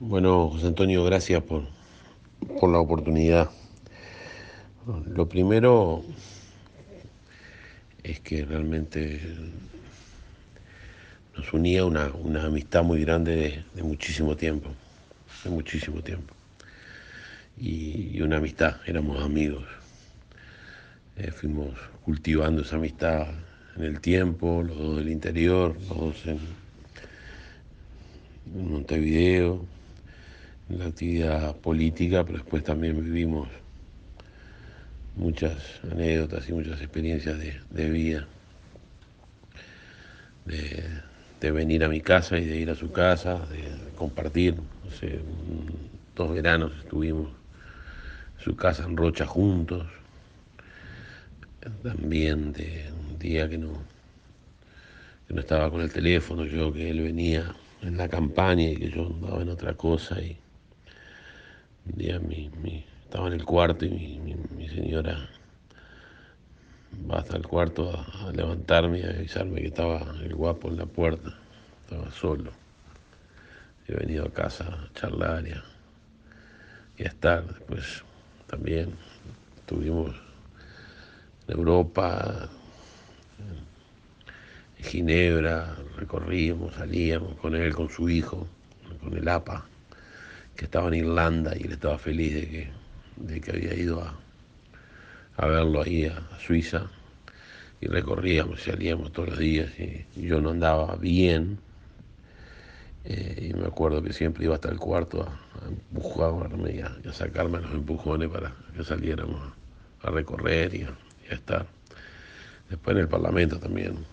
Bueno, José Antonio, gracias por, por la oportunidad. Lo primero es que realmente nos unía una, una amistad muy grande de, muchísimo tiempo, de muchísimo tiempo. Y, una amistad, éramos amigos. Eh, fuimos cultivando esa amistad en el tiempo, los dos del interior, los dos en, Montevideo, la actividad política, pero después también vivimos muchas anécdotas y muchas experiencias de, de vida, de, de, venir a mi casa y de ir a su casa, de compartir, no sé, dos veranos estuvimos en su casa en Rocha juntos, también de un día que no, que no estaba con el teléfono, yo que él venía en la campaña y que yo andaba en otra cosa y un día mi, estaba en el cuarto y mi, señora va hasta el cuarto a, a, levantarme y a avisarme que estaba el guapo en la puerta, estaba solo. He venido a casa a charlar y a, y a estar. Después también estuvimos en Europa, en Ginebra, recorríamos, salíamos con él, con su hijo, con el APA, que estaba en Irlanda y él estaba feliz de que, de que había ido a, a verlo ahí a, Suiza. Y recorríamos, salíamos todos los días y, yo no andaba bien. Eh, y me acuerdo que siempre iba hasta el cuarto a, empujarme y a, sacarme los empujones para que saliéramos a, recorrer y a estar. Después en el Parlamento también,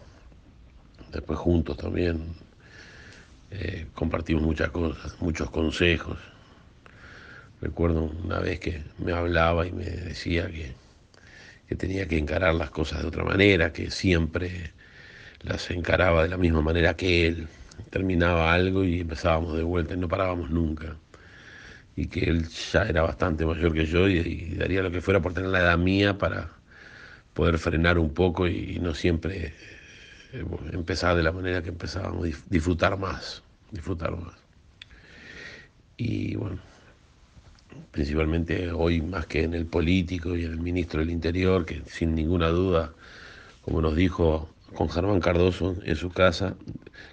después juntos también, eh, compartimos muchas cosas, muchos consejos. Recuerdo una vez que me hablaba y me decía que, que tenía que encarar las cosas de otra manera, que siempre las encaraba de la misma manera que él. Terminaba algo y empezábamos de vuelta y no parábamos nunca y que él ya era bastante mayor que yo y, y, daría lo que fuera por tener la edad mía para poder frenar un poco y, no siempre eh, empezar de la manera que empezábamos, disfrutar más, disfrutar más. Y bueno, principalmente hoy más que en el político y en el ministro del Interior, que sin ninguna duda, como nos dijo con Germán Cardoso en su casa,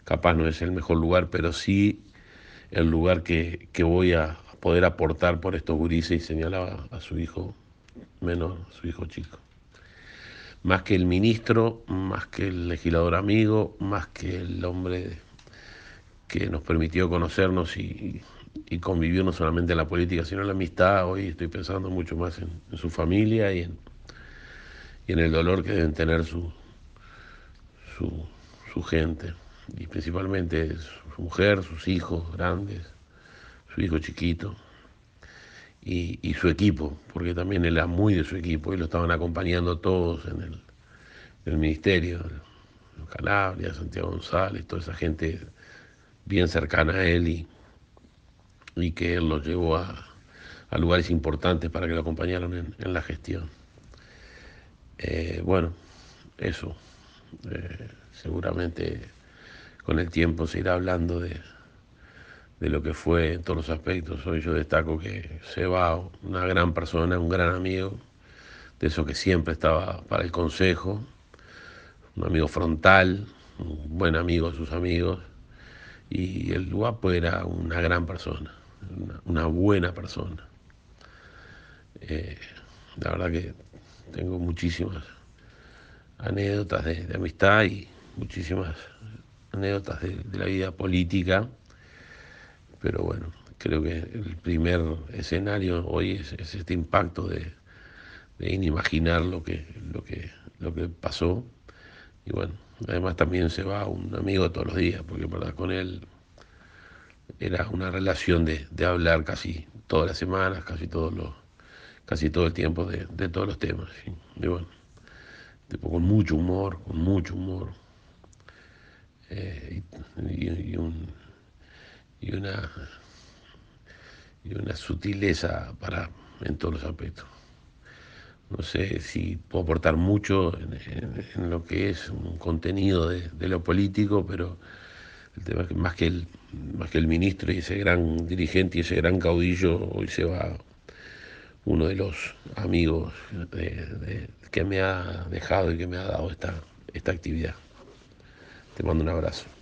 capaz no es el mejor lugar, pero sí el lugar que, que voy a poder aportar por estos gurises y señalaba a su hijo menor, a su hijo chico más que el ministro, más que el legislador amigo, más que el hombre que nos permitió conocernos y, y convivir no solamente en la política, sino en la amistad. Hoy estoy pensando mucho más en, en su familia y en, y en, el dolor que deben tener su, su, su gente, y principalmente su mujer, sus hijos grandes, su hijo chiquito y, su equipo, porque también él era muy de su equipo y lo estaban acompañando todos en el, ministerio, Calabria, Santiago González, toda esa gente bien cercana a él y, y que él los llevó a, a, lugares importantes para que lo acompañaran en, en la gestión. Eh, bueno, eso. Eh, seguramente con el tiempo se irá hablando de, de lo que fue en todos los aspectos. Hoy yo destaco que se va una gran persona, un gran amigo, de eso que siempre estaba para el consejo, un amigo frontal, un buen amigo de sus amigos, y el guapo era una gran persona, una, buena persona. Eh, la verdad que tengo muchísimas anécdotas de, amistad y muchísimas anécdotas de la vida política pero bueno, creo que el primer escenario hoy es, es este impacto de, de, inimaginar lo que, lo, que, lo que pasó. Y bueno, además también se va un amigo todos los días, porque verdad con él era una relación de, de hablar casi todas las semanas, casi todos los, casi todo el tiempo de, de todos los temas. Y bueno, con mucho humor, con mucho humor. Eh, y un, y una, y una sutileza para, en todos los aspectos. No sé si puedo aportar mucho en, lo que es un contenido de, de, lo político, pero El tema es que más que el, más que el ministro y ese gran dirigente y ese gran caudillo, hoy se va uno de los amigos que me ha dejado y que me ha dado esta, esta actividad. Te mando un abrazo.